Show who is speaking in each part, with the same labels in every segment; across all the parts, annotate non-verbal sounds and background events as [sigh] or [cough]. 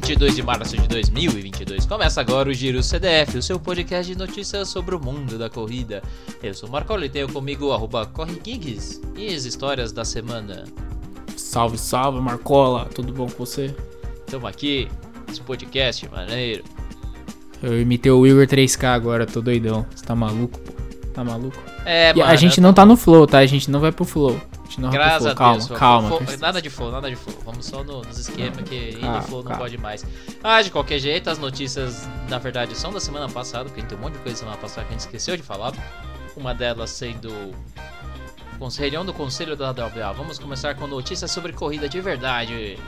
Speaker 1: 22 de março de 2022. Começa agora o Giro CDF, o seu podcast de notícias sobre o mundo da corrida. Eu sou o Marcola e tenho comigo arroba corregigs e as histórias da semana.
Speaker 2: Salve, salve, Marcola, tudo bom com você?
Speaker 1: Estamos aqui, esse podcast maneiro.
Speaker 2: Eu imitei o Igor 3K agora, tô doidão. Você tá maluco, pô? Tá maluco?
Speaker 1: É,
Speaker 2: E
Speaker 1: mano.
Speaker 2: a gente não tá no flow, tá? A gente não vai pro flow. Não
Speaker 1: Graças
Speaker 2: flow.
Speaker 1: a
Speaker 2: Calma,
Speaker 1: Deus.
Speaker 2: calma.
Speaker 1: Fo-
Speaker 2: presta
Speaker 1: nada de flow, nada de flow. Vamos só no- nos esquemas que indo
Speaker 2: Calma,
Speaker 1: flow não
Speaker 2: calma.
Speaker 1: pode mais. Ah, de qualquer jeito, as notícias, na verdade, são da semana passada, porque tem um monte de coisa semana passada que a gente esqueceu de falar. Uma delas sendo reunião do Conselho da WA. Vamos começar com notícias sobre corrida de verdade.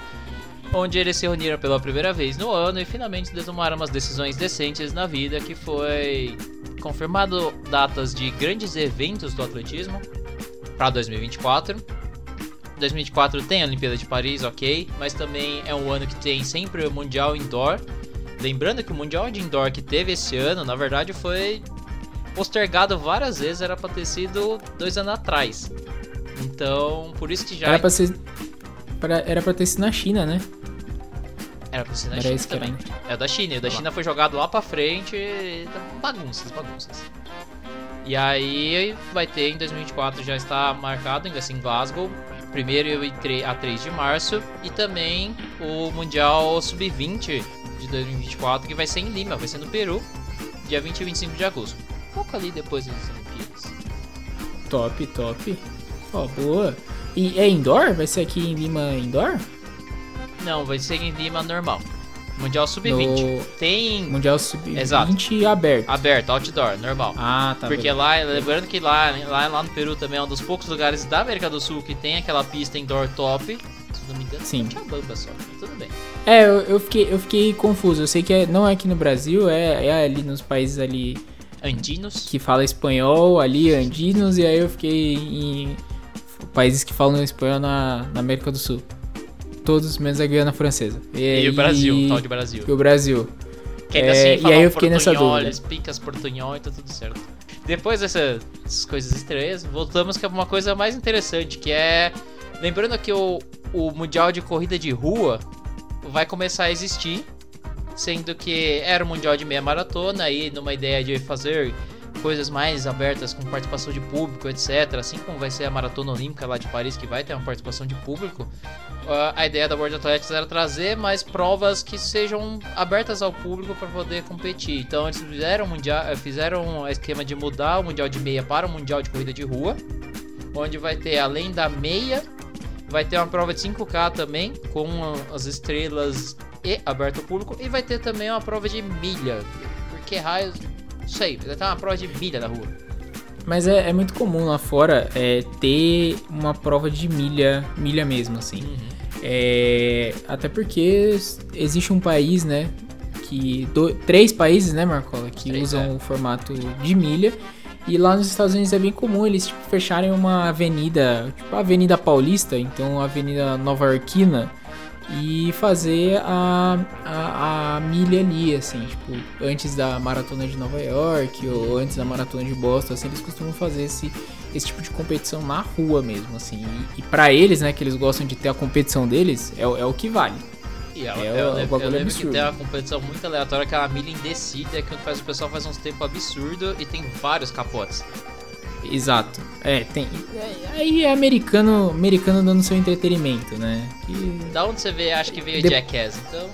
Speaker 1: Onde eles se reuniram pela primeira vez no ano e finalmente tomaram umas decisões decentes na vida, que foi confirmado datas de grandes eventos do atletismo para 2024. 2024 tem a Olimpíada de Paris, ok, mas também é um ano que tem sempre o Mundial Indoor. Lembrando que o Mundial de Indoor que teve esse ano, na verdade, foi postergado várias vezes, era pra ter sido dois anos atrás. Então, por isso que já
Speaker 2: Era pra ser. pra- Era pra ter sido na China, né?
Speaker 1: era pra ser na
Speaker 2: Era
Speaker 1: China
Speaker 2: que era,
Speaker 1: também.
Speaker 2: né?
Speaker 1: É da China, e o da. China foi jogado lá pra frente, e bagunças, bagunças. E aí vai ter em 2024 já está marcado, ainda assim em Glasgow, 1 e 3 a 3 de março, e também o Mundial Sub-20 de 2024, que vai ser em Lima, vai ser no Peru, dia 20 e 25 de agosto. Um pouco ali depois das Olimpíadas.
Speaker 2: Top, top. Ó, boa. E é indoor? Vai ser aqui em Lima indoor?
Speaker 1: Não, vai ser em Lima normal. Mundial Sub-20.
Speaker 2: No
Speaker 1: Tem
Speaker 2: Mundial
Speaker 1: Exato.
Speaker 2: Sub-20 aberto.
Speaker 1: aberto, outdoor, normal.
Speaker 2: Ah, tá.
Speaker 1: Porque
Speaker 2: beleza.
Speaker 1: lá, lembrando que lá, lá, lá no Peru também é um dos poucos lugares da América do Sul que tem aquela pista indoor top. Se não me engano,
Speaker 2: Sim.
Speaker 1: tinha bamba só, mas tudo bem.
Speaker 2: É, eu, eu fiquei, eu fiquei confuso. Eu sei que é- não é aqui no Brasil, é, é ali nos países ali
Speaker 1: Andinos,
Speaker 2: que fala espanhol, ali, andinos, e aí eu fiquei em países que falam espanhol na, na América do Sul. Todos menos a Guiana Francesa.
Speaker 1: e, o Brasil, o tal de Brasil.
Speaker 2: E o Brasil.
Speaker 1: Que ainda
Speaker 2: É,
Speaker 1: assim
Speaker 2: e aí eu fiquei nessa dúvida.
Speaker 1: picas portunhol e tá tudo certo. Depois dessas coisas estranhas, voltamos com uma coisa mais interessante, que é... Lembrando que o, o Mundial de Corrida de Rua vai começar a existir, sendo que era o Mundial de Meia Maratona, aí numa ideia de fazer coisas mais abertas com participação de público, etc. Assim como vai ser a Maratona Olímpica lá de Paris, que vai ter uma participação de público, a ideia da World Athletics era trazer mais provas que sejam abertas ao público para poder competir. Então eles fizeram, mundial, eh, fizeram um esquema de mudar o Mundial de Meia para o Mundial de Corrida de Rua, onde vai ter, além da meia, vai ter uma prova de 5K também, com as estrelas e aberto ao público, e vai ter também uma prova de milha. Por que raios? Não sei, vai ter uma prova de milha na rua.
Speaker 2: Mas é, é muito comum lá fora é, ter uma prova de milha, milha mesmo, assim. É, até porque existe um país, né? Que. do- três países, né, Marcola? Que
Speaker 1: Três,
Speaker 2: usam
Speaker 1: é.
Speaker 2: o formato de milha. E lá nos Estados Unidos é bem comum eles tipo, fecharem uma avenida, tipo a Avenida Paulista, então a Avenida Nova Yorkina, e fazer a, a, a milha ali, assim, tipo, antes da Maratona de Nova York ou antes da Maratona de Boston, assim, eles costumam fazer esse, esse tipo de competição na rua mesmo, assim. E, e para eles, né, que eles gostam de ter a competição deles, é, o- é o que vale.
Speaker 1: E ela,
Speaker 2: É,
Speaker 1: eu,
Speaker 2: o
Speaker 1: lembro, eu
Speaker 2: bagulho é
Speaker 1: lembro que
Speaker 2: absurdo.
Speaker 1: tem uma competição muito aleatória que é uma milha indecida, que faz o pessoal faz uns tempos absurdo e tem vários capotes.
Speaker 2: Exato. É, tem. é, Aí é americano, americano dando seu entretenimento, né? Que
Speaker 1: Da onde você vê, acho que veio
Speaker 2: De-
Speaker 1: Jackass, então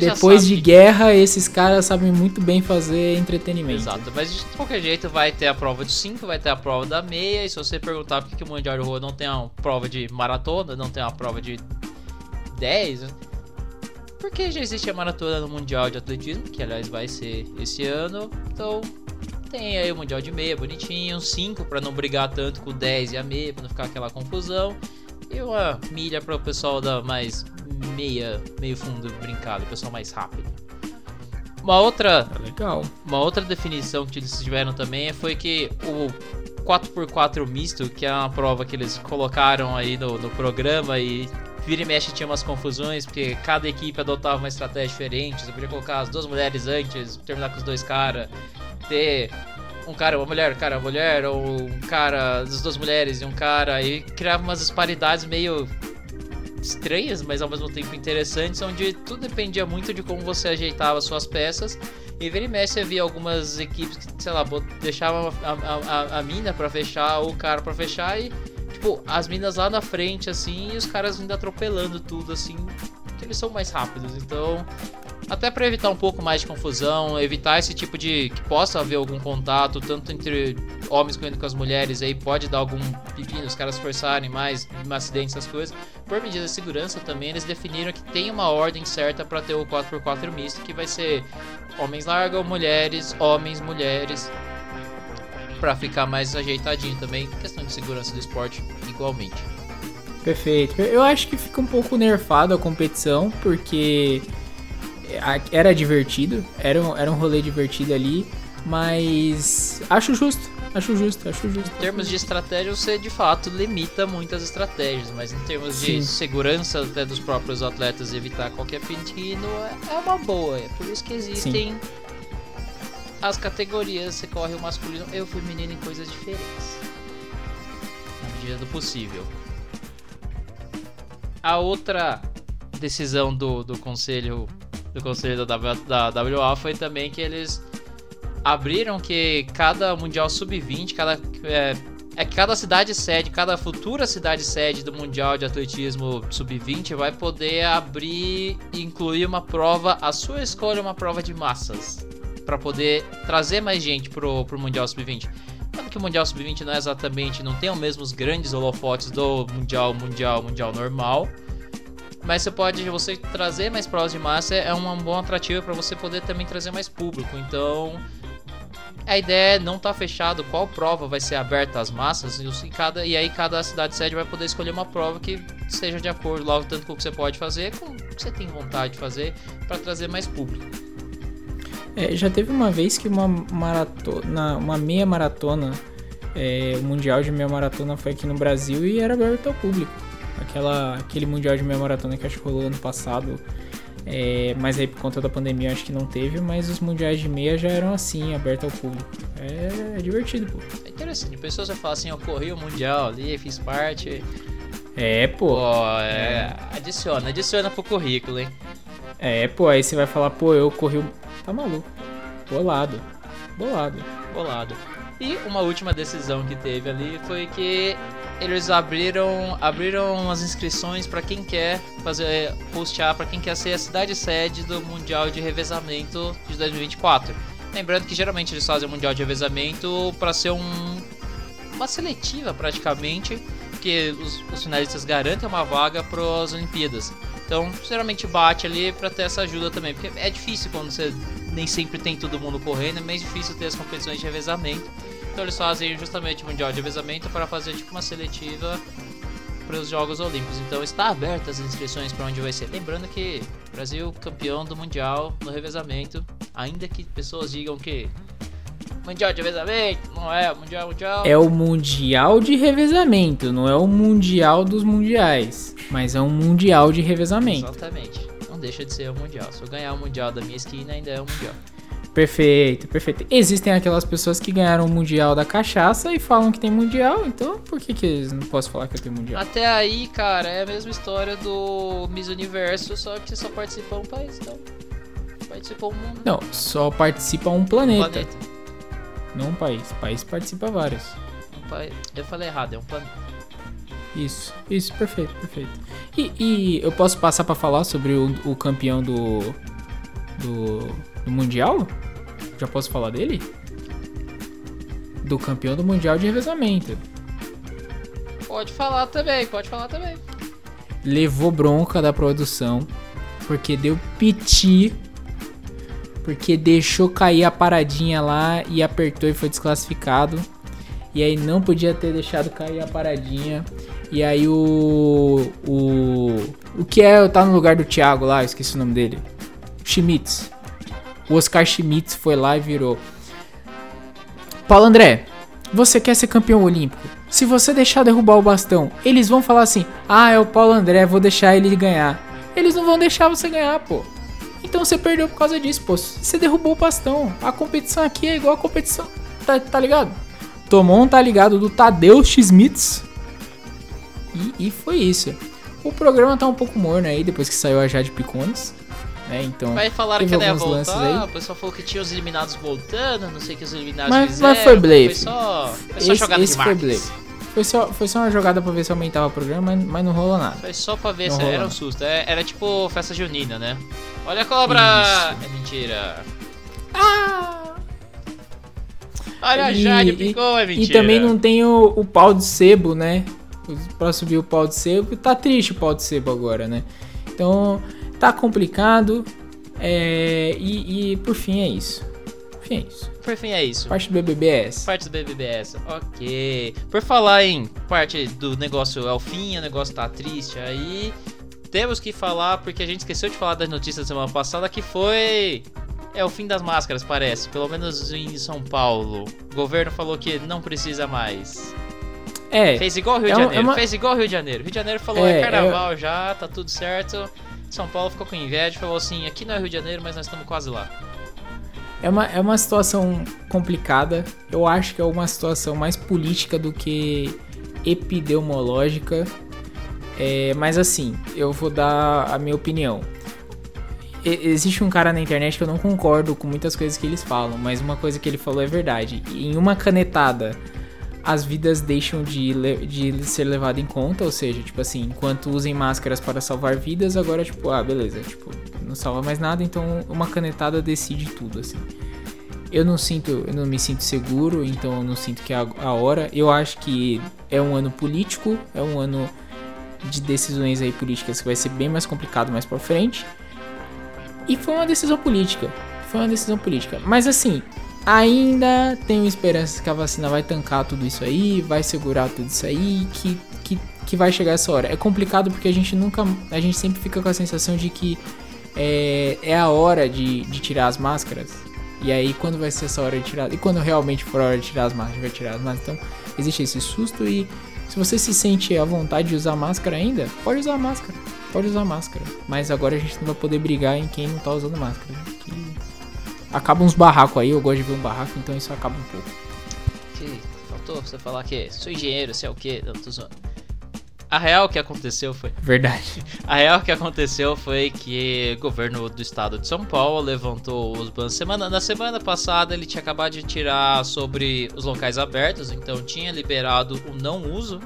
Speaker 2: depois de
Speaker 1: que-
Speaker 2: guerra, esses caras sabem muito bem fazer entretenimento.
Speaker 1: Exato, mas de qualquer jeito vai ter a prova de 5, vai ter a prova da meia, e se você perguntar por que, que o Mundial de Rua não tem uma prova de maratona, não tem uma prova de 10, porque já existe a maratona no Mundial de Atletismo, que aliás vai ser esse ano, então tem aí o Mundial de meia, bonitinho, 5 para não brigar tanto com o 10 e a meia, pra não ficar aquela confusão, e uma milha para o pessoal da mais meia, meio fundo brincado, o pessoal mais rápido. Uma outra
Speaker 2: Tá legal.
Speaker 1: uma outra definição que eles tiveram também foi que o 4x4 misto, que é uma prova que eles colocaram aí no, no programa e vira e mexe tinha umas confusões, porque cada equipe adotava uma estratégia diferente. Você podia colocar as duas mulheres antes, terminar com os dois caras, ter um cara, uma mulher, cara, uma mulher, ou um cara, as duas mulheres e um cara, e criava umas disparidades meio estranhas, mas ao mesmo tempo interessantes, onde tudo dependia muito de como você ajeitava suas peças. E vira e mexe havia algumas equipes que, sei lá, deixavam a, a, a, mina para fechar, ou o cara para fechar, e tipo, as minas lá na frente, assim, e os caras vindo atropelando tudo, assim, que eles são mais rápidos. Então, até para evitar um pouco mais de confusão, evitar esse tipo de que possa haver algum contato tanto entre homens correndo com as mulheres aí pode dar algum pepino, os caras forçarem mais, acidentes, essas coisas. Por medida de segurança também, eles definiram que tem uma ordem certa para ter o 4x4 misto, que vai ser homens largam, mulheres, homens, mulheres, para ficar mais ajeitadinho também, questão de segurança do esporte igualmente.
Speaker 2: Perfeito. Eu acho que fica um pouco nerfado a competição, porque era divertido, era um, era um rolê divertido ali, mas acho justo, acho justo, acho justo.
Speaker 1: Em termos de estratégia, você de fato limita muitas estratégias, mas em termos Sim. de segurança até dos próprios atletas evitar qualquer pepino, é, é uma boa. É por isso que existem Sim. as categorias, você corre o masculino e o feminino em coisas diferentes. Na medida do possível. A outra decisão do, do conselho do conselho da, da, WA foi também que eles abriram que cada Mundial Sub-20, cada. É, é que cada cidade sede, cada futura cidade sede do Mundial de Atletismo Sub-20 vai poder abrir e incluir uma prova, a sua escolha, uma prova de massas. para poder trazer mais gente pro, pro Mundial Sub-20. Claro que o Mundial Sub-20 não é exatamente, não tem os mesmos grandes holofotes do Mundial, Mundial, Mundial normal mas você pode você trazer mais provas de massa é um bom atrativo para você poder também trazer mais público. Então, a ideia é não estar tá fechado qual prova vai ser aberta às massas e, cada, e aí cada cidade sede vai poder escolher uma prova que esteja de acordo tanto com o que você pode fazer com o que você tem vontade de fazer para trazer mais público.
Speaker 2: É, já teve uma vez que uma maratona, uma meia maratona, é, o mundial de meia maratona foi aqui no Brasil e era aberto ao público aquela, aquele Mundial de Meia Maratona que acho que rolou ano passado. É, mas aí por conta da pandemia acho que não teve, mas os mundiais de meia já eram assim, abertos ao público. É, é divertido, pô.
Speaker 1: É interessante, pessoas já falam assim, eu corri o mundial ali, fiz parte.
Speaker 2: É, pô.
Speaker 1: pô é. Adiciona, adiciona pro currículo, hein?
Speaker 2: É, pô, aí você vai falar, pô, eu corri o. Tá maluco. Bolado. Bolado.
Speaker 1: Bolado. E uma última decisão que teve ali foi que eles abriram abriram as inscrições para quem quer fazer postear para quem quer ser a cidade sede do mundial de revezamento de 2024. Lembrando que geralmente eles fazem o mundial de revezamento para ser um uma seletiva praticamente, que os, os finalistas garantem uma vaga para as Olimpíadas. Então, geralmente bate ali para ter essa ajuda também, porque é difícil quando você nem sempre tem todo mundo correndo, é mais difícil ter as competições de revezamento. Então eles fazem justamente o Mundial de Revezamento para fazer tipo uma seletiva para os Jogos Olímpicos. Então está abertas as inscrições para onde vai ser. Lembrando que Brasil campeão do Mundial no revezamento, ainda que pessoas digam que Mundial de revezamento, não é o Mundial Mundial.
Speaker 2: É o Mundial de revezamento, não é o Mundial dos Mundiais, mas é um Mundial de revezamento.
Speaker 1: Exatamente. Não deixa de ser o Mundial. Se eu ganhar o Mundial da minha esquina, ainda é o Mundial.
Speaker 2: Perfeito, perfeito. Existem aquelas pessoas que ganharam o Mundial da Cachaça e falam que tem Mundial, então por que, que eles não posso falar que eu tenho Mundial?
Speaker 1: Até aí, cara, é a mesma história do Miss Universo, só que só participa um país, então. Participa um mundo.
Speaker 2: Não, só participa um planeta. Um planeta. Não um país. País participa vários.
Speaker 1: Um pa... Eu falei errado, é um planeta.
Speaker 2: Isso, isso, perfeito, perfeito. E, e eu posso passar para falar sobre o, o campeão do, do, do Mundial? Já posso falar dele? Do campeão do Mundial de Revezamento.
Speaker 1: Pode falar também, pode falar também.
Speaker 2: Levou bronca da produção. Porque deu piti. Porque deixou cair a paradinha lá e apertou e foi desclassificado. E aí não podia ter deixado cair a paradinha. E aí o. O. O que é. Tá no lugar do Thiago lá, esqueci o nome dele. Schmitz. O Oscar Schmitz foi lá e virou. Paulo André, você quer ser campeão olímpico? Se você deixar derrubar o bastão, eles vão falar assim: ah, é o Paulo André, vou deixar ele ganhar. Eles não vão deixar você ganhar, pô. Então você perdeu por causa disso, pô. Você derrubou o bastão. A competição aqui é igual a competição. Tá, tá ligado? Tomou um tá ligado do Tadeu Schmitz. E, e foi isso. O programa tá um pouco morno aí, depois que saiu a Jade Picones. Né? Então,
Speaker 1: falaram
Speaker 2: teve
Speaker 1: que ela ia voltar,
Speaker 2: aí.
Speaker 1: o pessoal falou que tinha os eliminados voltando, não sei o que os eliminados
Speaker 2: Mas-
Speaker 1: fizeram.
Speaker 2: mas foi blefe.
Speaker 1: Foi só, foi só
Speaker 2: esse,
Speaker 1: jogada
Speaker 2: esse
Speaker 1: de
Speaker 2: foi blefe. Foi só, foi só uma jogada pra ver se aumentava o programa, mas, mas não rolou nada.
Speaker 1: Foi só pra ver
Speaker 2: Não
Speaker 1: se era um
Speaker 2: não.
Speaker 1: susto. É- Era tipo festa junina, né? Olha a cobra! É mentira. Olha a
Speaker 2: E-
Speaker 1: Jade,
Speaker 2: e-
Speaker 1: picou, é
Speaker 2: E
Speaker 1: mentira.
Speaker 2: também não tem o, o pau de sebo, né? Pra subir o pau de sebo. Tá triste o pau de sebo agora, né? Então, tá complicado. É, e, e por fim é isso. Por fim é isso.
Speaker 1: Por fim é isso.
Speaker 2: Parte do BBB é essa.
Speaker 1: Parte do BBBS, ok. Por falar em parte do negócio é o fim, o negócio tá triste aí. Temos que falar, porque a gente esqueceu de falar das notícias da semana passada, que foi. É o fim das máscaras, parece. Pelo menos em São Paulo. O governo falou que não precisa mais.
Speaker 2: É,
Speaker 1: Fez igual o Rio
Speaker 2: É
Speaker 1: de
Speaker 2: uma-
Speaker 1: Janeiro.
Speaker 2: é uma-
Speaker 1: Fez igual o Rio de Janeiro. Rio de Janeiro falou, é,
Speaker 2: É,
Speaker 1: carnaval já, tá tudo certo. São Paulo ficou com inveja e falou assim, aqui não é Rio de Janeiro, mas nós estamos quase lá.
Speaker 2: é, uma, é uma situação complicada. Eu acho que é uma situação mais política do que epidemiológica. É, mas assim, eu vou dar a minha opinião. E- Existe um cara na internet que eu não concordo com muitas coisas que eles falam, mas uma coisa que ele falou é verdade. Em uma canetada, as vidas deixam de, de ser levadas em conta, ou seja, tipo assim, enquanto usem máscaras para salvar vidas, agora, tipo, ah, beleza, tipo, não salva mais nada, então uma canetada decide tudo, assim. Eu não sinto, eu não me sinto seguro, então eu não sinto que é a, hora. Eu acho que é um ano político, é um ano de decisões aí políticas que vai ser bem mais complicado mais pra frente. E foi uma decisão política. Foi uma decisão política. Mas assim, ainda tenho esperança que a vacina vai tancar tudo isso aí, vai segurar tudo isso aí, que, que, que vai chegar essa hora. É complicado porque a gente nunca. A gente sempre fica com a sensação de que é, é a hora de, de tirar as máscaras. E aí, quando vai ser essa hora de tirar? E quando realmente for a hora de tirar as máscaras, vai tirar as máscaras. Então, existe esse susto e se você se sente à vontade de usar máscara ainda, pode usar máscara. Pode usar máscara. Mas agora a gente não vai poder brigar em quem não tá usando máscara. né? Que acaba uns barracos aí, eu gosto de ver um barraco, então isso acaba um pouco.
Speaker 1: Que faltou você falar que sou engenheiro, sei o que, não tô zoando. A real que aconteceu foi.
Speaker 2: Verdade. [laughs]
Speaker 1: A real que aconteceu foi que o governo do estado de São Paulo levantou os bans. Semana, na semana passada ele tinha acabado de tirar sobre os locais abertos, então tinha liberado o não uso.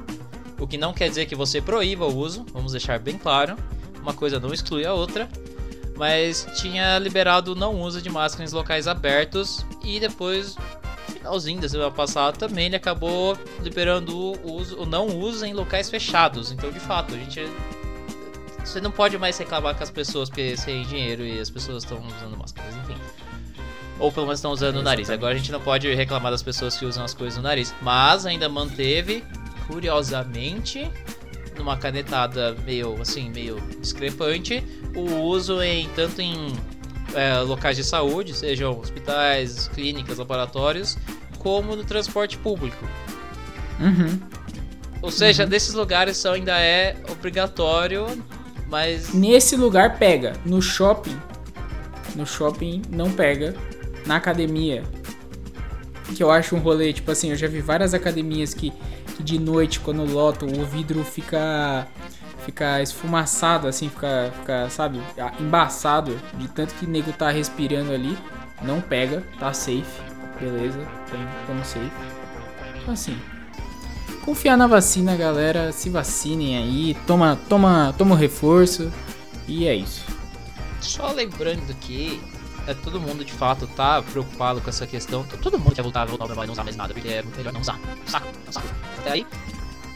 Speaker 1: O que não quer dizer que você proíba o uso, vamos deixar bem claro. Uma coisa não exclui a outra. Mas tinha liberado o não uso de máscara em locais abertos. E depois, finalzinho da semana passada, também ele acabou liberando o, uso, o não uso em locais fechados. Então, de fato, a gente você não pode mais reclamar com as pessoas porque é engenheiro e as pessoas estão usando máscaras, enfim. Ou pelo menos estão usando o nariz. Agora a gente não pode reclamar das pessoas que usam as coisas no nariz. Mas ainda manteve, curiosamente, numa canetada meio assim, meio discrepante, o uso em tanto em é, locais de saúde, sejam hospitais, clínicas, laboratórios, como no transporte público.
Speaker 2: Uhum.
Speaker 1: Ou seja, desses lugares só ainda é obrigatório, mas
Speaker 2: Nesse lugar pega. No shopping. No shopping não pega. Na academia. Que eu acho um rolê, tipo assim, eu já vi várias academias que, que de noite, quando lotam, o vidro fica. Fica esfumaçado, assim, fica, fica, sabe, embaçado. De tanto que o nego tá respirando ali. Não pega, tá safe. Beleza, tem como safe. Então assim. Confiar na vacina, galera. Se vacinem aí. Toma, toma, toma o reforço. E é isso.
Speaker 1: Só lembrando que é, todo mundo de fato tá preocupado com essa questão. Todo mundo quer voltar, voltar ao normal e não usar mais nada, porque é melhor não usar. Saco, é saco. Até aí,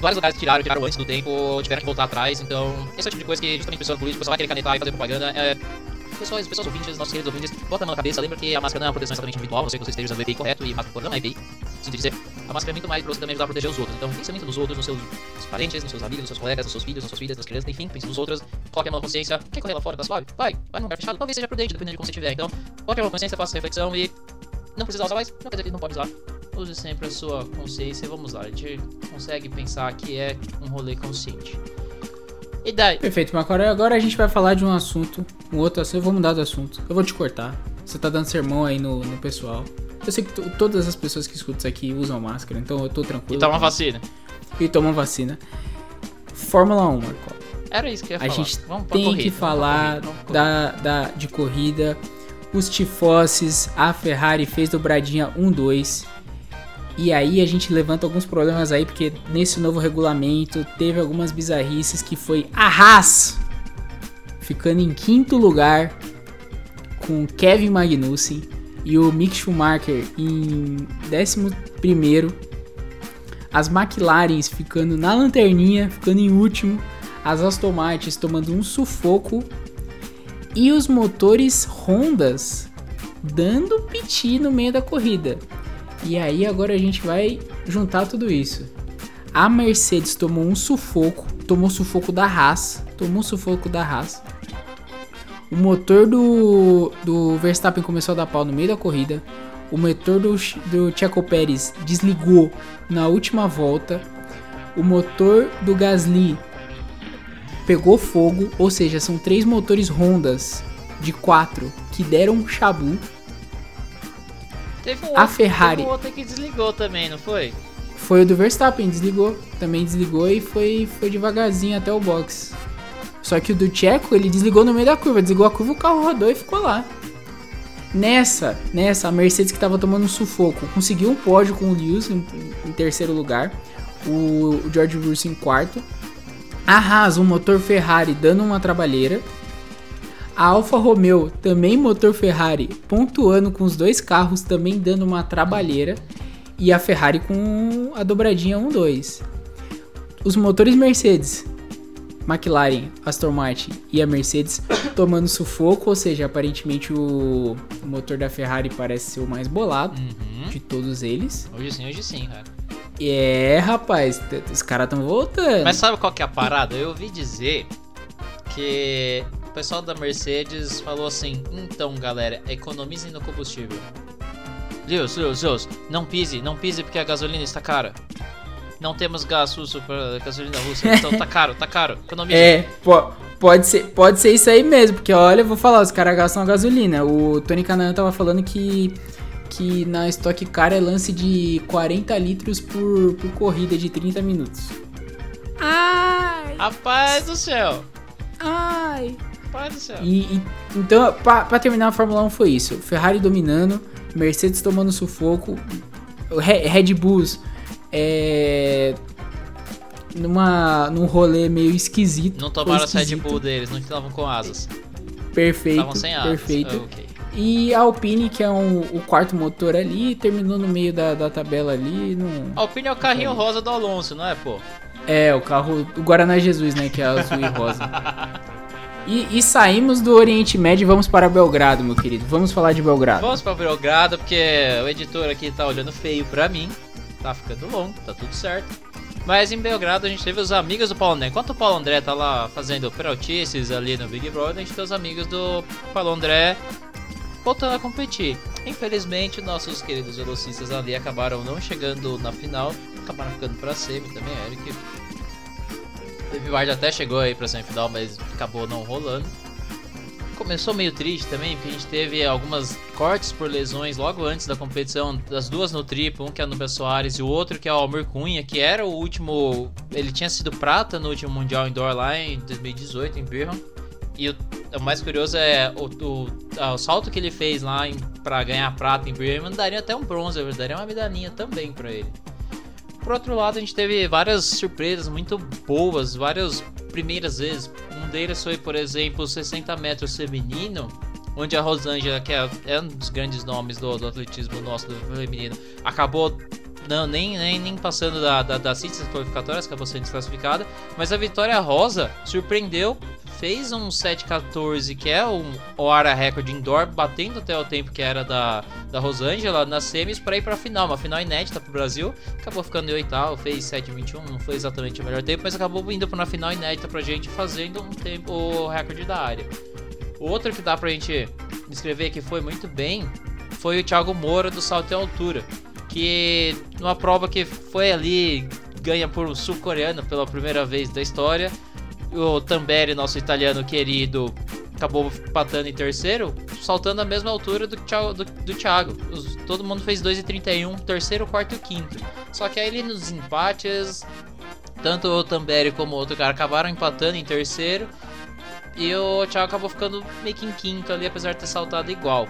Speaker 1: vários lugares tiraram, tiraram antes do tempo, tiveram que voltar atrás. Então, esse é o tipo de coisa que justamente pessoa política, só vai querer canetar e fazer propaganda. É, pessoas, pessoas ouvintes, nossos queridos ouvintes, bota a mão na cabeça, lembra que a máscara não é uma proteção exatamente individual, você que você esteja usando o EPI correto e máscara não é EPI. Sinto dizer, a máscara é muito mais pra você também ajudar a proteger os outros. Então, pensa muito nos outros, nos seus parentes, nos seus amigos, nos seus colegas, nos seus filhos, nas suas filhas, nas crianças, enfim, pense nos outros, coloque a mão na consciência. Quer correr lá fora, tá suave? Vai, vai num lugar fechado, talvez seja prudente, dependendo de como você estiver. Então, coloque a mão na consciência, faça reflexão e não precisa usar mais, não quer dizer que não pode usar. Use sempre a sua consciência vamos lá, a gente consegue pensar que é um rolê consciente. E daí?
Speaker 2: Perfeito, mas agora, agora a gente vai falar de um assunto. Um outro assunto. Eu vou mudar do assunto. Eu vou te cortar. Você tá dando sermão aí no, no pessoal. Eu sei que to- todas as pessoas que escutam isso aqui usam máscara, então eu tô tranquilo.
Speaker 1: E toma vacina.
Speaker 2: E tomam vacina. Fórmula 1, Marco.
Speaker 1: Era isso que eu ia
Speaker 2: a
Speaker 1: falar.
Speaker 2: gente
Speaker 1: Vamos
Speaker 2: tem
Speaker 1: corrida,
Speaker 2: que
Speaker 1: vamos
Speaker 2: falar
Speaker 1: corrida, vamos corrida.
Speaker 2: da, da, de corrida. Os tifosses, a Ferrari fez dobradinha 1-2. E aí a gente levanta alguns problemas aí, porque nesse novo regulamento teve algumas bizarrices que foi a Haas ficando em quinto lugar com Kevin Magnussen e o Mick Schumacher em décimo primeiro. As McLarens ficando na lanterninha, ficando em último. As Aston Martins tomando um sufoco. E os motores Hondas dando piti no meio da corrida. E aí agora a gente vai juntar tudo isso. A Mercedes tomou um sufoco, tomou sufoco da Haas, tomou sufoco da Haas. O motor do, do Verstappen começou a dar pau no meio da corrida. O motor do, do Checo Pérez desligou na última volta. O motor do Gasly pegou fogo, ou seja, são três motores Hondas de quatro que deram um chabu.
Speaker 1: Teve um
Speaker 2: a
Speaker 1: outro,
Speaker 2: Ferrari.
Speaker 1: Teve um outro que desligou também, não foi?
Speaker 2: Foi o do Verstappen, desligou. Também desligou e foi, foi devagarzinho até o box. Só que o do Checo, ele desligou no meio da curva. Desligou a curva, o carro rodou e ficou lá. Nessa, nessa, a Mercedes que tava tomando um sufoco, conseguiu um pódio com o Lewis em, em terceiro lugar. O, o George Russell em quarto. A Haas, um motor Ferrari dando uma trabalheira. A Alfa Romeo, também motor Ferrari, pontuando com os dois carros, também dando uma trabalheira. E a Ferrari com a dobradinha 1-2. Os motores Mercedes, McLaren, Aston Martin e a Mercedes tomando sufoco, ou seja, aparentemente o, motor da Ferrari parece ser o mais bolado
Speaker 1: Uhum.
Speaker 2: de todos eles.
Speaker 1: Hoje sim, hoje sim, cara.
Speaker 2: É, rapaz, os caras estão voltando.
Speaker 1: Mas sabe qual que é a parada? Eu ouvi dizer que o pessoal da Mercedes falou assim: então galera, economizem no combustível. Deus, Deus, Deus, não pise, não pise porque a gasolina está cara. Não temos gás russo para gasolina russa, então tá caro, tá caro. Economizem.
Speaker 2: É, po- pode ser, pode ser isso aí mesmo, porque olha, eu vou falar, os caras gastam a gasolina. O Tony Canan tava falando que, que na Stock Car é lance de 40 litros por, por corrida de 30 minutos. Ai,
Speaker 1: Rapaz do céu,
Speaker 2: ai.
Speaker 1: rapaz do céu.
Speaker 2: E, e- então, pra, pra terminar a Fórmula 1 foi isso. Ferrari dominando, Mercedes tomando sufoco, Red Bulls é, numa, num rolê meio esquisito.
Speaker 1: Não tomaram as Red
Speaker 2: esquisito.
Speaker 1: Bull deles, não estavam com asas.
Speaker 2: Perfeito,
Speaker 1: Estavam sem asas.
Speaker 2: perfeito.
Speaker 1: Ah, ok.
Speaker 2: E a Alpine, que é um- o quarto motor ali, terminou no meio da, da tabela ali. Não...
Speaker 1: A Alpine é o carrinho rosa do Alonso, não é, pô?
Speaker 2: É, o carro do Guaraná Jesus, né? Que é azul e rosa. [laughs] E, e saímos do Oriente Médio e vamos para Belgrado, meu querido. Vamos falar de Belgrado.
Speaker 1: Vamos pra Belgrado, porque o editor aqui tá olhando feio pra mim. Tá ficando longo, tá tudo certo. Mas em Belgrado a gente teve os amigos do Paulo André. Enquanto o Paulo André tá lá fazendo peraltices ali no Big Brother, a gente tem os amigos do Paulo André voltando a competir. Infelizmente, nossos queridos velocistas ali acabaram não chegando na final, acabaram ficando pra semi também, Eric. Vivard até chegou aí pra semifinal, mas acabou não rolando. Começou meio triste também, porque a gente teve algumas cortes por lesões logo antes da competição, das duas no triplo, um que é o Nubia Soares e o outro que é o Almir Cunha, que era o último, ele tinha sido prata no último Mundial Indoor lá em 2018 em Birmingham. E o, o mais curioso é o, o, o salto que ele fez lá pra ganhar prata em Birmingham daria até um bronze, daria uma medalhinha também pra ele. Por outro lado, a gente teve várias surpresas muito boas, várias primeiras vezes. Deles foi, por exemplo, o 60 metros feminino, onde a Rosângela, que é, é um dos grandes nomes do, do atletismo nosso do feminino, acabou não, nem, nem, nem passando da, da, das cintas qualificatórias, acabou sendo desclassificada. Mas a Vitória Rosa surpreendeu, fez um 7,14, que é um hora recorde indoor, batendo até o tempo que era da, da Rosângela nas semis para ir para a final, uma final inédita para o Brasil. Acabou ficando em oitavo, fez 7,21, não foi exatamente o melhor tempo, mas acabou indo para uma final inédita para gente, fazendo um tempo o recorde da área. Outro que dá pra gente descrever que foi muito bem foi o Thiago Moura do salto em altura, que numa prova que foi ali ganha por um sul-coreano pela primeira vez da história. O Tamberi, nosso italiano querido, acabou empatando em terceiro, saltando a mesma altura do, do, do Thiago. Os- todo mundo fez 2,31, terceiro, quarto e quinto. Só que aí ele nos empates Tanto o Tamberi como o outro cara acabaram empatando em terceiro. E o Thiago acabou ficando meio que em quinto ali, apesar de ter saltado igual.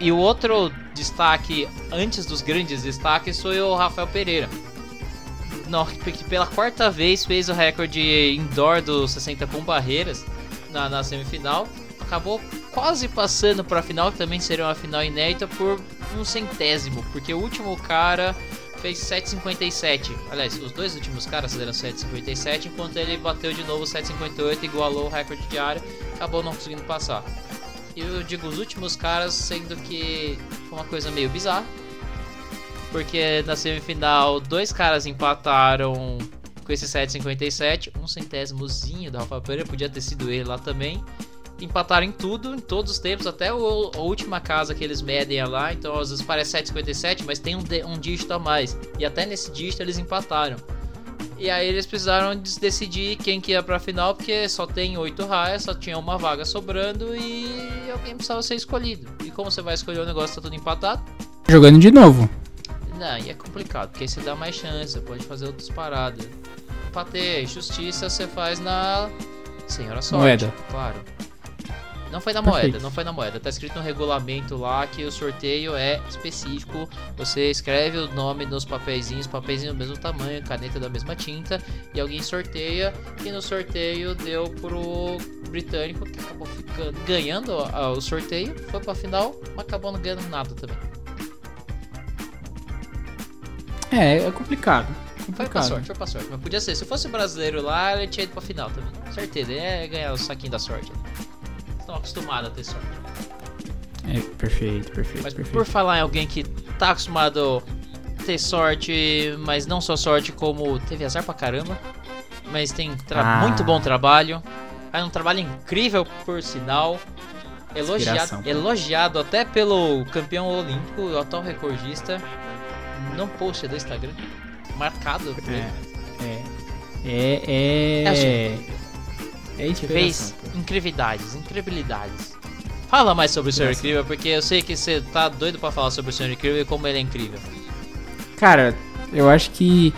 Speaker 1: E o outro destaque, antes dos grandes destaques, foi o Rafael Pereira. Que pela quarta vez fez o recorde indoor dos 60 com barreiras na, na semifinal. Acabou quase passando para a final, que também seria uma final inédita, por um centésimo, porque o último cara fez 7,57. Aliás, os dois últimos caras fizeram 7,57, enquanto ele bateu de novo 7,58, igualou o recorde diário, acabou não conseguindo passar. Eu digo os últimos caras, sendo que foi uma coisa meio bizarra, porque na semifinal dois caras empataram com esse 7,57, um centésimozinho da Rafa Pereira, podia ter sido ele lá também empataram em tudo, em todos os tempos, até o, a última casa que eles medem é lá, então às vezes parece 7,57, mas tem um, um dígito a mais. E até nesse dígito eles empataram. E aí eles precisaram decidir quem que ia pra final, porque só tem 8 raias, só tinha uma vaga sobrando e alguém precisava ser escolhido. E como você vai escolher o negócio tá tudo empatado?
Speaker 2: Jogando de novo.
Speaker 1: Não, e é complicado, porque aí você dá mais chance, pode fazer outras paradas. Pra ter justiça, você faz na senhora sorte.
Speaker 2: Moeda.
Speaker 1: Claro. Não foi na Perfeito. moeda, não foi na moeda. Tá escrito no regulamento lá que o sorteio é específico. Você escreve o nome nos papeizinhos, papeizinho do mesmo tamanho, caneta da mesma tinta, e alguém sorteia. E no sorteio deu pro britânico que acabou ficando, ganhando o sorteio, foi pra final, mas acabou não ganhando nada também.
Speaker 2: É, é complicado.
Speaker 1: complicado. Foi pra sorte, foi pra sorte. Mas podia ser. Se fosse brasileiro lá, ele tinha ido pra final também. Certeza, ele ia ganhar o saquinho da sorte estão acostumados a ter sorte.
Speaker 2: É, perfeito, perfeito.
Speaker 1: Mas
Speaker 2: perfeito.
Speaker 1: por falar em alguém que tá acostumado a ter sorte, mas não só sorte como teve azar pra caramba, mas tem ah. muito bom trabalho. Faz um trabalho incrível, por sinal. Elogiado, elogiado até pelo campeão olímpico, o atual recordista. Não post do Instagram. Marcado.
Speaker 2: É. É. É. é... é
Speaker 1: é que fez incríveis, incríveis. Fala mais sobre o Senhor Incrível, porque eu sei que você tá doido para falar sobre o Senhor Incrível e como ele é incrível.
Speaker 2: Cara, eu acho que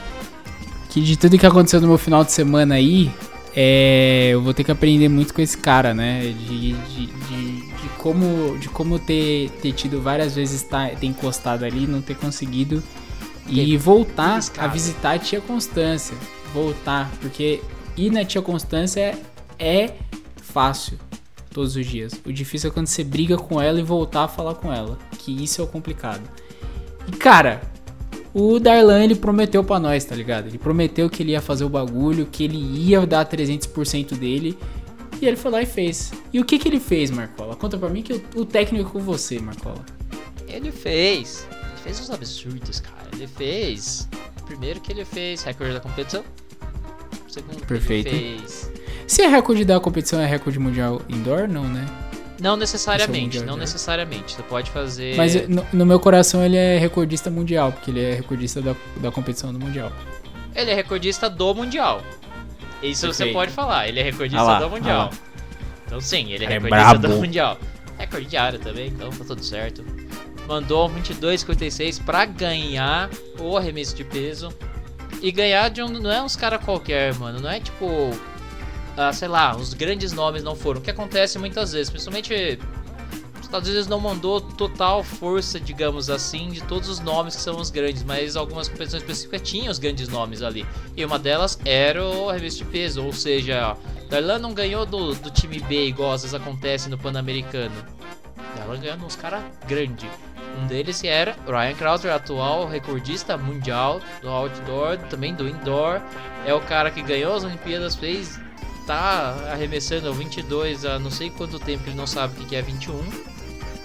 Speaker 2: que de tudo que aconteceu no meu final de semana aí, é, eu vou ter que aprender muito com esse cara, né? De, de, de, de como, de como ter, ter tido várias vezes tá, ter encostado ali, não ter conseguido e voltar a visitar a tia Constância. Voltar, porque ir na tia Constância é fácil todos os dias. O difícil é quando você briga com ela e voltar a falar com ela, que isso é o complicado. E cara, o Darlan ele prometeu para nós, tá ligado? Ele prometeu que ele ia fazer o bagulho, que ele ia dar 300% dele. E ele foi lá e fez. E o que que ele fez, Marcola? Conta pra mim que o, o técnico é com você, Marcola.
Speaker 1: Ele fez. Ele fez uns absurdos, cara. Ele fez. Primeiro que ele fez recorde da competição. Segundo
Speaker 2: Perfeito.
Speaker 1: ele fez
Speaker 2: se é recorde da competição é recorde mundial indoor, não, né?
Speaker 1: Não necessariamente, não necessariamente. Você pode fazer.
Speaker 2: Mas no, no, meu coração ele é recordista mundial, porque ele é recordista da, da competição do mundial.
Speaker 1: Ele é recordista do mundial. Isso Perfeito. você pode falar, ele é recordista ah lá, do mundial. Ah então sim, ele é, é recordista brabo. do mundial. Recorde diário também, então tá tudo certo. Mandou 22,56 para ganhar o arremesso de peso. E ganhar de um. Não é uns cara qualquer, mano. Não é tipo uh, sei lá, os grandes nomes não foram. O que acontece muitas vezes, principalmente os Estados Unidos não mandou total força, digamos assim, de todos os nomes que são os grandes, mas algumas competições específicas tinham os grandes nomes ali. E uma delas era o revista de peso, ou seja, Darlan não ganhou do, do time B igual às vezes acontece no Pan-Americano. Ela ganhou uns caras grandes. Um deles era Ryan Krauser, atual recordista mundial do outdoor, também do indoor. É o cara que ganhou as Olimpíadas, fez tá arremessando 22 há não sei quanto tempo, ele não sabe o que é 21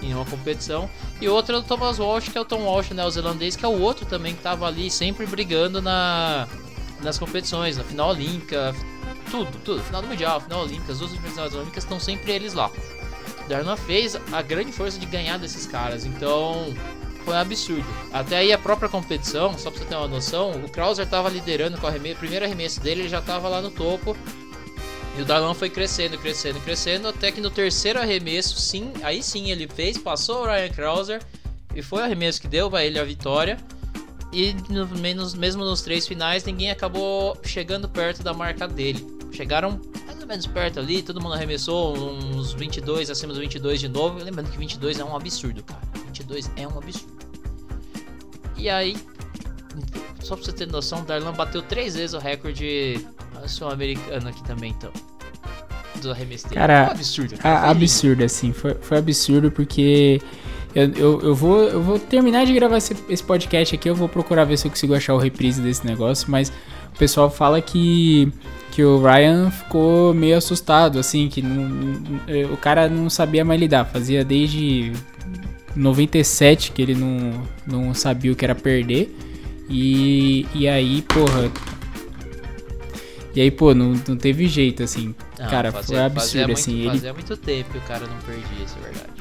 Speaker 1: em uma competição. E outro é o Thomas Walsh, que é o Tom Walsh neozelandês, que é o outro também que tava ali sempre brigando na, nas competições, na final olímpica, tudo, tudo, final do Mundial, final olímpica, as duas finais olímpicas estão sempre eles lá. Darlan fez a grande força de ganhar desses caras, então foi um absurdo. Até aí a própria competição, só pra você ter uma noção, o Krauser tava liderando com a arremesso, primeiro arremesso dele, ele já tava lá no topo, e o Darlan foi crescendo, crescendo, crescendo, até que no terceiro arremesso, sim, aí sim ele fez, passou o Ryan Krauser e foi o arremesso que deu para ele a vitória. E no, menos, mesmo nos três finais, ninguém acabou chegando perto da marca dele. Chegaram mais ou menos perto ali, todo mundo arremessou uns 22, acima dos 22 de novo. Lembrando que 22 é um absurdo, cara. 22 é um absurdo. E aí, só pra você ter noção, o Darlan bateu três vezes o recorde sul-americano aqui também, então. Do arremesso
Speaker 2: Cara, é um absurdo. Cara. absurdo, assim. Foi, foi absurdo porque eu, eu, eu, vou, eu vou terminar de gravar esse, esse podcast aqui. Eu vou procurar ver se eu consigo achar o reprise desse negócio. Mas o pessoal fala que, que o Ryan ficou meio assustado, assim. Que não, o cara não sabia mais lidar. Fazia desde 97 que ele não, não sabia o que era perder. E, e aí, porra. E aí, pô, não, não teve jeito, assim. Não, cara, fazia, foi absurdo,
Speaker 1: fazia
Speaker 2: assim.
Speaker 1: Muito,
Speaker 2: ele...
Speaker 1: Fazia muito tempo que o cara não perdia, isso é verdade.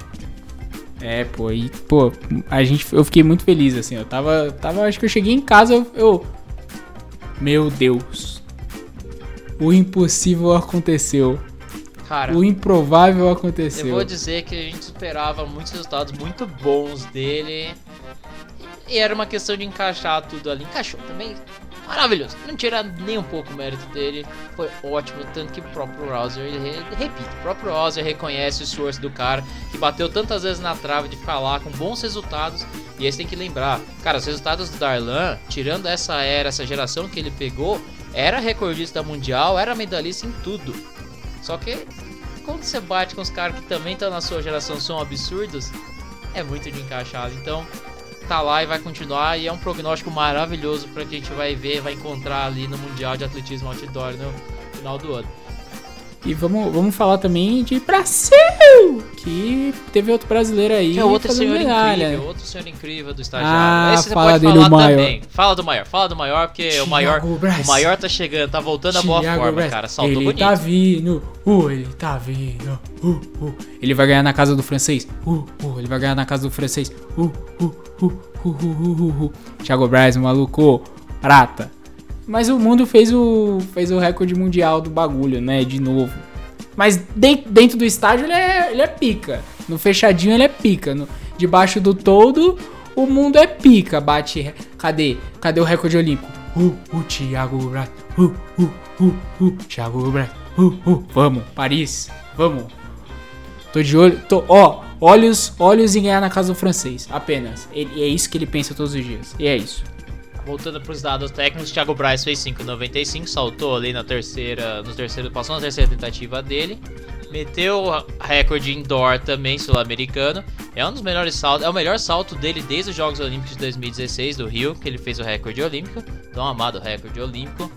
Speaker 2: É, pô, e, pô, a gente, eu fiquei muito feliz, assim, eu tava, tava, acho que eu cheguei em casa, eu, eu meu Deus, o impossível aconteceu. Cara, o improvável aconteceu.
Speaker 1: Eu vou dizer que a gente esperava muitos resultados muito bons dele. E era uma questão de encaixar tudo ali. Encaixou também maravilhoso. Não tira nem um pouco o mérito dele. Foi ótimo, tanto que o próprio Rouser, repito, o próprio Rouser reconhece o esforço do cara que bateu tantas vezes na trave de ficar lá com bons resultados. E aí você tem que lembrar, cara, os resultados do Darlan, tirando essa era, essa geração que ele pegou, era recordista mundial, era medalhista em tudo. Só que quando você bate com os caras que também estão na sua geração são absurdos, é muito de encaixado. Então, tá lá e vai continuar. E é um prognóstico maravilhoso para que a gente vai ver, vai encontrar ali no Mundial de Atletismo Outdoor no final do ano.
Speaker 2: E vamos, vamos falar também de Brasil! Que teve outro brasileiro aí. Que
Speaker 1: é outro senhor medalha. incrível, outro senhor incrível do estagiário.
Speaker 2: Ah, Esse você fala pode falar maior. também.
Speaker 1: Fala do maior, fala do maior, porque Thiago o maior, o maior tá chegando, tá voltando à boa forma, cara. Saltou
Speaker 2: ele
Speaker 1: bonito.
Speaker 2: tá vindo, uh, ele tá vindo, uh, uh. Ele vai ganhar na casa do francês, uh, uh. Ele vai ganhar na casa do francês, uh, uh, uh, uh, uh, uh, uh. Thiago Braz, maluco, prata. Mas o mundo fez o, fez o recorde mundial do bagulho, né? De novo. Mas de, dentro do estádio ele é, ele é pica. No fechadinho ele é pica. No, debaixo do todo, o mundo é pica. Bate. Cadê? Cadê o recorde olímpico? Uh, uh, Thiago Braz. Uh, uh, uh, uh, Thiago Braz. Uh, uh, vamos, Paris. Vamos. Tô de olho. Tô, ó, olhos, olhos em ganhar na casa do francês. Apenas. Ele, é isso que ele pensa todos os dias. E é isso.
Speaker 1: Voltando para os dados técnicos, Thiago Braz fez 5,95, saltou ali na terceira, no terceiro, passou na terceira tentativa dele, meteu recorde indoor também sul-americano. É um dos melhores saltos, é o melhor salto dele desde os Jogos Olímpicos de 2016 do Rio, que ele fez o recorde olímpico, tão amado recorde olímpico.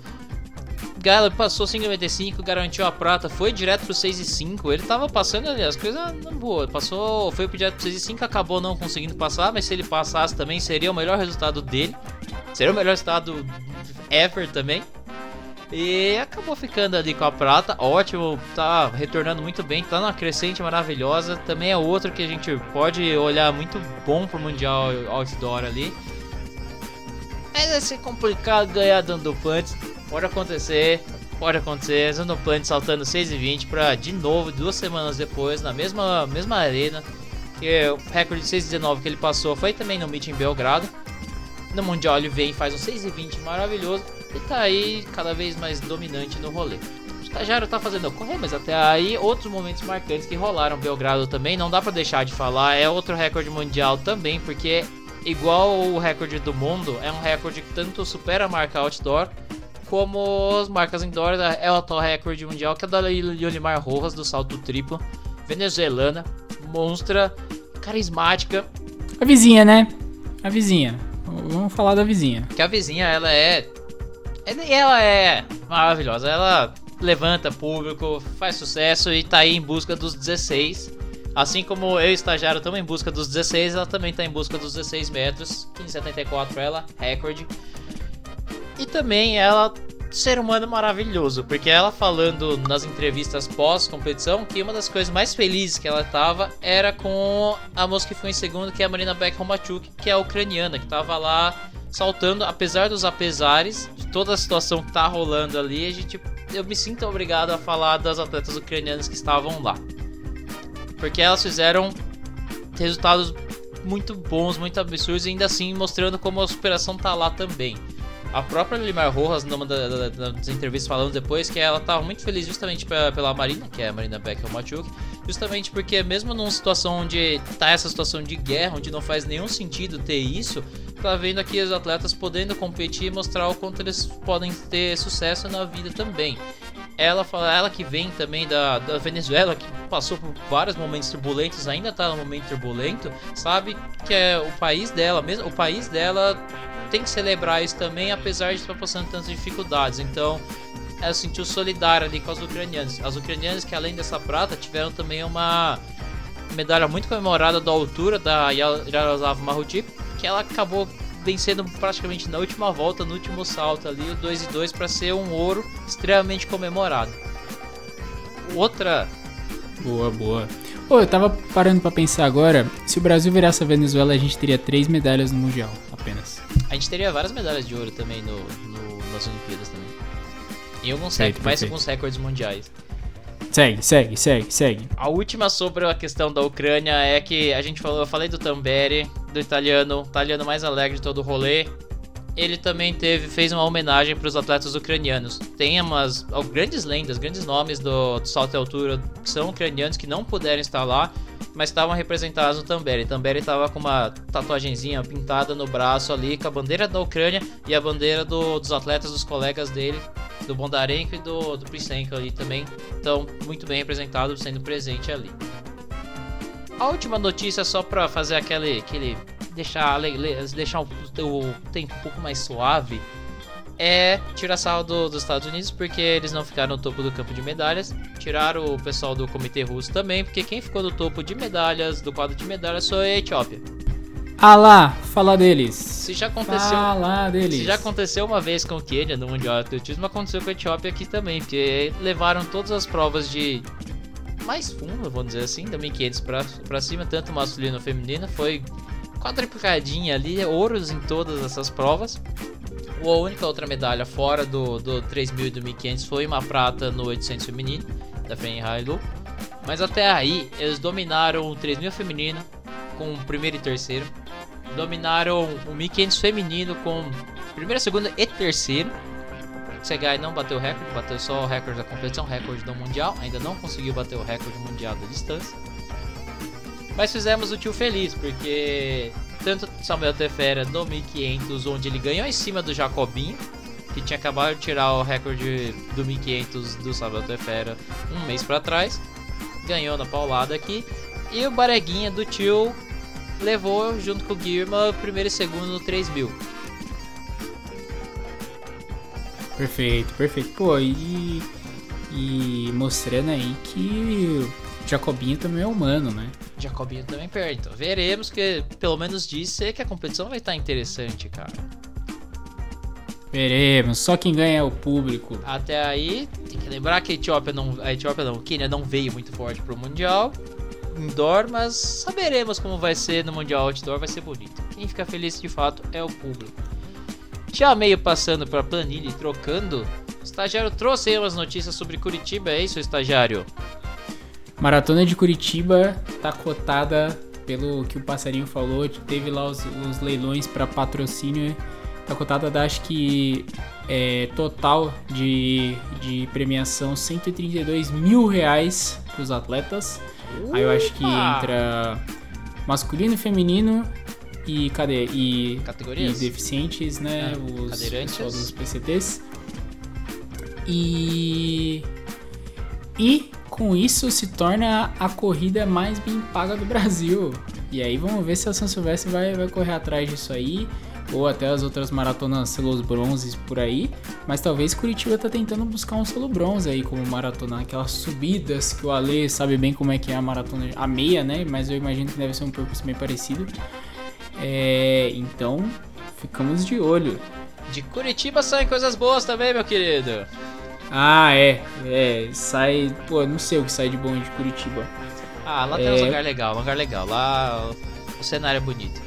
Speaker 1: Gala passou 5,95, garantiu a prata, foi direto pro 6,5. Ele tava passando ali as coisas na boa. Passou, foi direto pro 6,5, acabou não conseguindo passar, mas se ele passasse também seria o melhor resultado dele. Seria o melhor estado ever também. E acabou ficando ali com a prata. Ótimo, tá retornando muito bem, tá numa crescente maravilhosa. Também é outro que a gente pode olhar muito bom pro Mundial Outdoor ali. Mas vai ser complicado ganhar dando punts. Pode acontecer, pode acontecer. Dando punts saltando 6 e 20 para de novo, duas semanas depois, na mesma, mesma arena. Que o recorde de 6,19 que ele passou foi também no Meet em Belgrado. No Mundial ele vem e faz um 6,20 maravilhoso e tá aí cada vez mais dominante no rolê. O estagiário tá fazendo correr, mas até aí outros momentos marcantes que rolaram Belgrado também, não dá para deixar de falar, é outro recorde mundial também, porque igual o recorde do mundo, é um recorde que tanto supera a marca outdoor como as marcas indoor, é o atual recorde mundial que é da Yolimar Rojas do salto triplo, venezuelana, monstra, carismática.
Speaker 2: A vizinha, né? A vizinha. Vamos falar da vizinha.
Speaker 1: Que a vizinha, ela é. Ela é maravilhosa. Ela levanta público, faz sucesso e tá aí em busca dos 16. Assim como eu, estagiário, estamos em busca dos 16, ela também está em busca dos 16 metros. 15,74 ela, recorde. E também ela ser humano maravilhoso, porque ela falando nas entrevistas pós-competição que uma das coisas mais felizes que ela tava era com a moça que foi em segundo, que é a Marina Beck Romachuk, que é a ucraniana, que tava lá saltando, apesar dos apesares, de toda a situação que tá rolando ali, a gente, eu me sinto obrigado a falar das atletas ucranianas que estavam lá. Porque elas fizeram resultados muito bons, muito absurdos, e ainda assim mostrando como a superação tá lá também. A própria Limar Rojas, numa da, da, das entrevistas falando depois, que ela tava muito feliz justamente pela, pela Marina, que é a Marina Becker Machuk, justamente porque mesmo numa situação onde tá essa situação de guerra, onde não faz nenhum sentido ter isso, tá vendo aqui os atletas podendo competir e mostrar o quanto eles podem ter sucesso na vida também. Ela fala, ela que vem também da, da Venezuela, que passou por vários momentos turbulentos, ainda tá no momento turbulento, sabe que é o país dela, mesmo o país dela tem que celebrar isso também, apesar de estar passando tantas dificuldades. Então, ela se sentiu solidária ali com as ucranianas. As ucranianas que além dessa prata tiveram também uma medalha muito comemorada da altura da Yaroslav Maruti, que ela acabou vencendo praticamente na última volta, no último salto ali, o 2 e 2 para ser um ouro extremamente comemorado. Outra
Speaker 2: boa, boa. Pô, eu tava parando para pensar agora, se o Brasil virasse a Venezuela, a gente teria três medalhas no mundial, apenas.
Speaker 1: A gente teria várias medalhas de ouro também no, no nas Olimpíadas também. E alguns recordes, mais alguns recordes mundiais.
Speaker 2: Segue, segue, segue, segue.
Speaker 1: A última sobre a questão da Ucrânia é que a gente falou, eu falei do Tamberi, do italiano, italiano mais alegre de todo o rolê. Ele também teve, fez uma homenagem para os atletas ucranianos. Tem umas grandes lendas, grandes nomes do, do salto de altura que são ucranianos que não puderam estar lá, mas estavam representados no Tamberi. Tamberi estava com uma tatuagenzinha pintada no braço ali, com a bandeira da Ucrânia e a bandeira do, dos atletas, dos colegas dele, do Bondarenko e do, do Prisenko ali também. Então, muito bem representado, sendo presente ali. A última notícia, só para fazer aquele, aquele deixar, deixar o, o tempo um pouco mais suave, é tirar sarro do, dos Estados Unidos, porque eles não ficaram no topo do campo de medalhas. Tiraram o pessoal do comitê russo também, porque quem ficou no topo de medalhas, do quadro de medalhas, foi a Etiópia.
Speaker 2: Ah lá, fala deles.
Speaker 1: Se já aconteceu,
Speaker 2: fala deles.
Speaker 1: Se já aconteceu uma vez com o Quênia no Mundial de Atletismo, aconteceu com a Etiópia aqui também, porque levaram todas as provas de mais fundo, vamos dizer assim, da 1500 pra, pra cima, tanto masculino como feminino, foi quadriplicadinha ali, ouros em todas essas provas. A única outra medalha fora do, do 3000 e do 1500 foi uma prata no 800 feminino, da Fen Hailu. Mas até aí, eles dominaram o 3000 feminino com primeiro e terceiro. Dominaram o 1500 feminino com primeiro, segundo e terceiro. O Segai não bateu o recorde, bateu só o recorde da competição, recorde do mundial. Ainda não conseguiu bater o recorde mundial da distância. Mas fizemos o tio feliz, porque tanto Samuel Tefera no 1500, onde ele ganhou em cima do Jacobinho, que tinha acabado de tirar o recorde do 1500 do Samuel Tefera um mês para trás, ganhou na paulada aqui, e o Bareguinha do tio levou junto com o Guirma primeiro e segundo no 3000.
Speaker 2: Perfeito, perfeito. Pô, e, e mostrando aí que Jacobinho também é humano, né?
Speaker 1: Jacobinho também perde. Então veremos que, pelo menos disse que a competição vai estar interessante, cara.
Speaker 2: Veremos, só quem ganha é o público.
Speaker 1: Até aí, tem que lembrar que a Etiópia não. A Etiópia não, o Quênia não veio muito forte pro Mundial. Indoor, mas saberemos como vai ser no Mundial Outdoor, vai ser bonito. Quem fica feliz de fato é o público. Já meio passando pra planilha e trocando, o estagiário trouxe aí umas notícias sobre Curitiba, é isso, estagiário?
Speaker 2: Maratona de Curitiba tá cotada pelo que o passarinho falou, teve lá os, os leilões para patrocínio, tá cotada da acho que é, total de, de premiação 132 mil reais para os atletas. Ufa! Aí eu acho que entra masculino, feminino e cadê e,
Speaker 1: Categorias?
Speaker 2: e deficientes, né? É, os pessoal dos PCTs. E e com isso se torna a corrida mais bem paga do Brasil. E aí vamos ver se a São Silvestre vai, vai correr atrás disso aí, ou até as outras maratonas selos bronzes por aí. Mas talvez Curitiba tá tentando buscar um selo bronze aí como maratona, aquelas subidas que o Ale sabe bem como é que é a maratona, a meia, né? Mas eu imagino que deve ser um percurso bem parecido. É, então, ficamos de olho.
Speaker 1: De Curitiba saem coisas boas também, meu querido.
Speaker 2: Ah, é. É, sai. Pô, não sei o que sai de bom de Curitiba.
Speaker 1: Ah, lá é... tem um lugar legal, um lugar legal. Lá o cenário é bonito.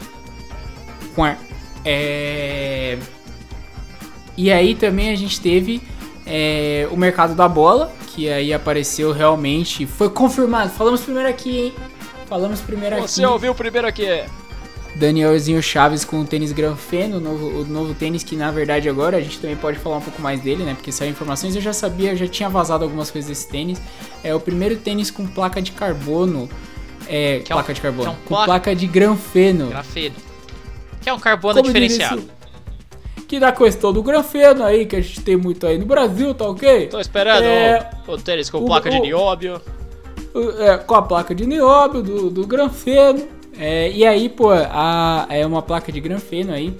Speaker 2: É. E aí também a gente teve é, o mercado da bola, que aí apareceu realmente. Foi confirmado. Falamos primeiro aqui, hein? Falamos primeiro
Speaker 1: Você
Speaker 2: aqui.
Speaker 1: Você ouviu primeiro aqui.
Speaker 2: Danielzinho Chaves com o tênis Granfeno, o novo, o novo tênis que na verdade agora a gente também pode falar um pouco mais dele, né? Porque saiu informações, eu já sabia, eu já tinha vazado algumas coisas desse tênis. É o primeiro tênis com placa de carbono. É,
Speaker 1: Que é um-
Speaker 2: placa de carbono.
Speaker 1: é um
Speaker 2: com
Speaker 1: placa-
Speaker 2: placa de granfeno.
Speaker 1: Grafeno. Que é um carbono
Speaker 2: Como
Speaker 1: diferenciado.
Speaker 2: Que da questão do granfeno aí, que a gente tem muito aí no Brasil, tá ok?
Speaker 1: Tô esperando
Speaker 2: É,
Speaker 1: o, o tênis com
Speaker 2: o-
Speaker 1: placa de nióbio.
Speaker 2: é, com a placa de nióbio, do, do granfeno. É, e aí, pô, a, é uma placa de granfeno aí.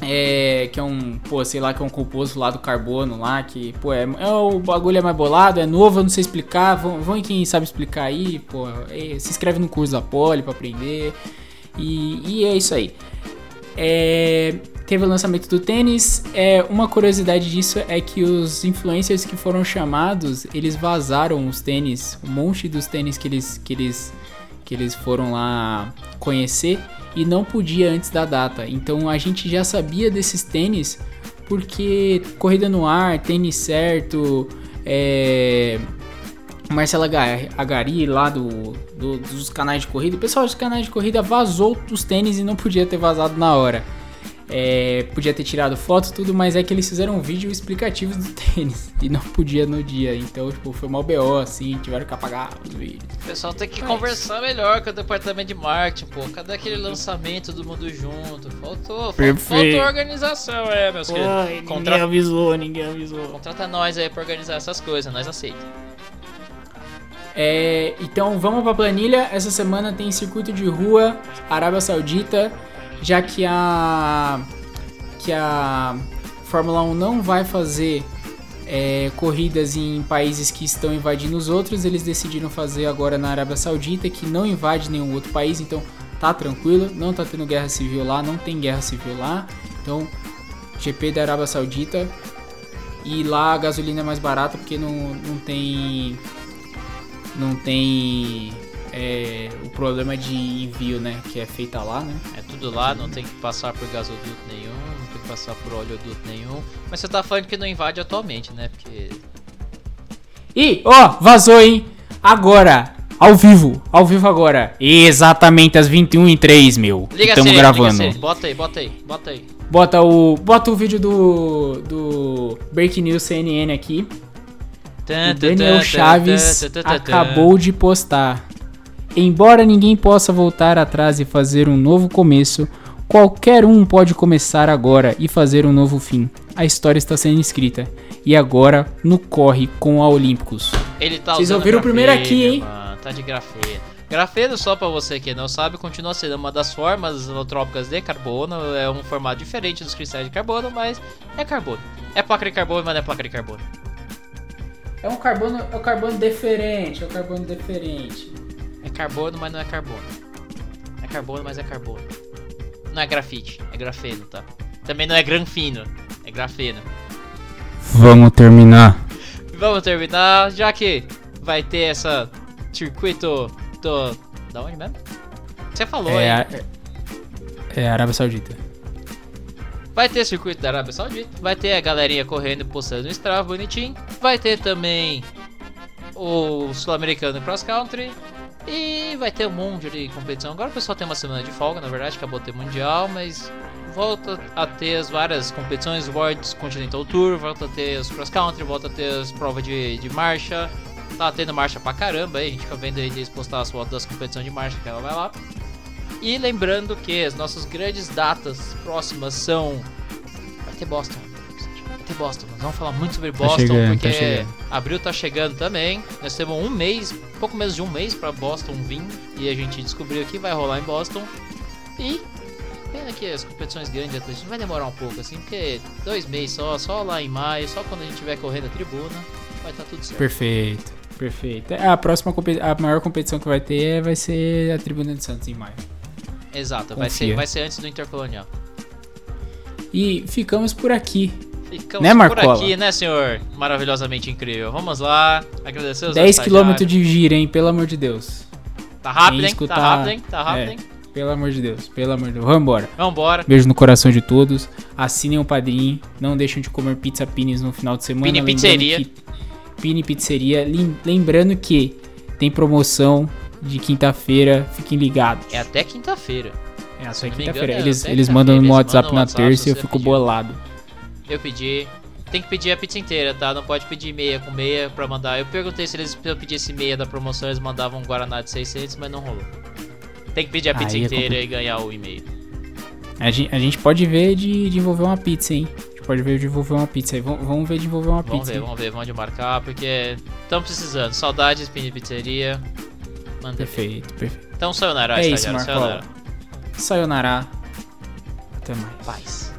Speaker 2: É, que é um, pô, sei lá, que é um composto lá do carbono lá, que, pô, é, é o bagulho é mais bolado, é novo, eu não sei explicar, vão, vão em quem sabe explicar aí, pô, é, se inscreve no curso da Poli pra aprender, e, e é isso aí. É, teve o lançamento do tênis. É, uma curiosidade disso é que os influencers que foram chamados, eles vazaram os tênis, um monte dos tênis que eles, que eles, que eles foram lá conhecer e não podia antes da data. Então a gente já sabia desses tênis porque corrida no ar, tênis certo, é, Marcela Aga- Agari lá do, do- dos canais de corrida, o pessoal dos canais de corrida vazou os tênis e não podia ter vazado na hora. É, podia ter tirado foto tudo, mas é que eles fizeram um vídeo explicativo do [laughs] tênis e não podia no dia. Então, tipo, foi mal BO, assim, tiveram que apagar os vídeos.
Speaker 1: O pessoal tem que
Speaker 2: Mas-
Speaker 1: conversar melhor com o departamento de marketing, pô. Cadê aquele lançamento do mundo junto? Faltou,
Speaker 2: Perfeito.
Speaker 1: faltou organização, é, meus queridos. Contra-
Speaker 2: avisou, ninguém avisou.
Speaker 1: Contrata nós aí pra organizar essas coisas, nós aceitamos.
Speaker 2: É, então vamos pra planilha. Essa semana tem circuito de rua, Arábia Saudita, já que a que a Fórmula 1 não vai fazer é, corridas em países que estão invadindo os outros, eles decidiram fazer agora na Arábia Saudita, que não invade nenhum outro país, então tá tranquilo, não tá tendo guerra civil lá, não tem guerra civil lá. Então, GP da Arábia Saudita. E lá a gasolina é mais barata porque não, não tem não tem é, o problema de envio, né? Que é feita lá, né?
Speaker 1: É tudo lá, não tem que passar por gasoduto nenhum, não tem que passar por oleoduto nenhum. Mas você tá falando que não invade atualmente, né? Porque.
Speaker 2: E, ó, vazou, hein? Agora, ao vivo, ao vivo agora. Exatamente às 21 h 03 meu.
Speaker 1: Liga a
Speaker 2: Estamos
Speaker 1: sirene,
Speaker 2: gravando.
Speaker 1: liga. Bota aí, bota aí, bota aí.
Speaker 2: Bota o, bota o vídeo do do Breaking News CNN aqui. O Daniel Chaves acabou de postar. Embora ninguém possa voltar atrás e fazer um novo começo, qualquer um pode começar agora e fazer um novo fim. A história está sendo escrita. E agora, no corre com a Olímpicos.
Speaker 1: Ele tá
Speaker 2: Vocês ouviram primeiro aqui, hein?
Speaker 1: mano, Tá de grafeno. Grafeno, só pra você que não sabe, continua sendo uma das formas alotrópicas de carbono. É um formato diferente dos cristais de carbono, mas é carbono. É placa de carbono, mas não é placa de carbono.
Speaker 2: É um carbono, é um carbono diferente, é um carbono diferente.
Speaker 1: É carbono, mas não é carbono. É carbono, mas é carbono. Não é grafite, é grafeno, tá? Também não é granfino, é grafeno.
Speaker 2: Vamos terminar.
Speaker 1: Vamos terminar, já que vai ter essa circuito do. Da onde mesmo? Você falou,
Speaker 2: É, a- é Arábia Saudita.
Speaker 1: Vai ter circuito da Arábia Saudita, vai ter a galerinha correndo e postando no Strava bonitinho, vai ter também o Sul-Americano Cross Country e vai ter um monte de competição. Agora o pessoal tem uma semana de folga, na verdade, acabou de ter Mundial, mas volta a ter as várias competições, World Continental Tour, volta a ter os Cross Country, volta a ter as provas de, de marcha. Tá tendo marcha pra caramba aí, a gente fica vendo eles postar as fotos das competições de marcha que ela vai lá. E lembrando que as nossas grandes datas próximas são. Vai ter Boston. Vai ter Boston. Nós vamos falar muito sobre Boston,
Speaker 2: chegando,
Speaker 1: porque
Speaker 2: tá chegando.
Speaker 1: abril tá chegando também. Nós temos um mês, pouco menos de um mês pra Boston vir. E a gente descobriu que vai rolar em Boston. E. Pena que as competições grandes atletismo vai demorar um pouco, assim, porque dois meses só, só lá em maio, só quando a gente estiver correndo a tribuna, vai estar tudo certo.
Speaker 2: Perfeito, perfeito. É, A próxima a maior competição que vai ter vai ser a Tribuna de Santos em maio.
Speaker 1: Exato, vai ser, vai ser antes do Intercolonial.
Speaker 2: E ficamos por aqui.
Speaker 1: Ficamos
Speaker 2: Né,
Speaker 1: por
Speaker 2: Marcola?
Speaker 1: aqui, né, senhor? Maravilhosamente incrível. Vamos lá, agradecer os
Speaker 2: 10 km de gira, hein? Pelo amor de Deus.
Speaker 1: Tá rápido, hein?
Speaker 2: escutar-
Speaker 1: Tá rápido, hein? Tá rápido,
Speaker 2: É.
Speaker 1: hein?
Speaker 2: Pelo amor de Deus, pelo amor de Deus. Vambora.
Speaker 1: Vambora.
Speaker 2: Beijo no coração de todos. Assinem o padrinho. Não deixem de comer pizza Pines no final de semana.
Speaker 1: Pini Pizzeria.
Speaker 2: que- Pini Pizzeria. Lem- Lembrando que tem promoção de quinta-feira. Fiquem ligados.
Speaker 1: É até quinta-feira.
Speaker 2: É,
Speaker 1: me
Speaker 2: quinta-feira.
Speaker 1: engano,
Speaker 2: Eles, eles
Speaker 1: quinta-feira,
Speaker 2: mandam no
Speaker 1: eles
Speaker 2: WhatsApp na terça e eu fico
Speaker 1: pediu.
Speaker 2: bolado.
Speaker 1: Eu pedi. Tem que pedir a pizza inteira, tá? Não pode pedir meia com meia pra mandar. Eu perguntei se eles se eu pedisse meia da promoção, eles mandavam um Guaraná de 600, mas não rolou. Tem que pedir a pizza
Speaker 2: Aí é
Speaker 1: inteira e ganhar o e-mail.
Speaker 2: A gente, a gente pode ver de, de envolver uma pizza, hein? A gente pode ver de envolver uma pizza aí. Vamos, vamos ver de envolver uma
Speaker 1: Vamos
Speaker 2: pizza.
Speaker 1: ver,
Speaker 2: hein?
Speaker 1: vamos ver, vamos de marcar, porque estamos precisando. Saudades, Pini Pizzeria. Manda ver.
Speaker 2: Perfeito, perfeito.
Speaker 1: Então, sayonara,
Speaker 2: É isso, Marcola.
Speaker 1: sayonara.
Speaker 2: Sayonara. Até mais.
Speaker 1: Paz.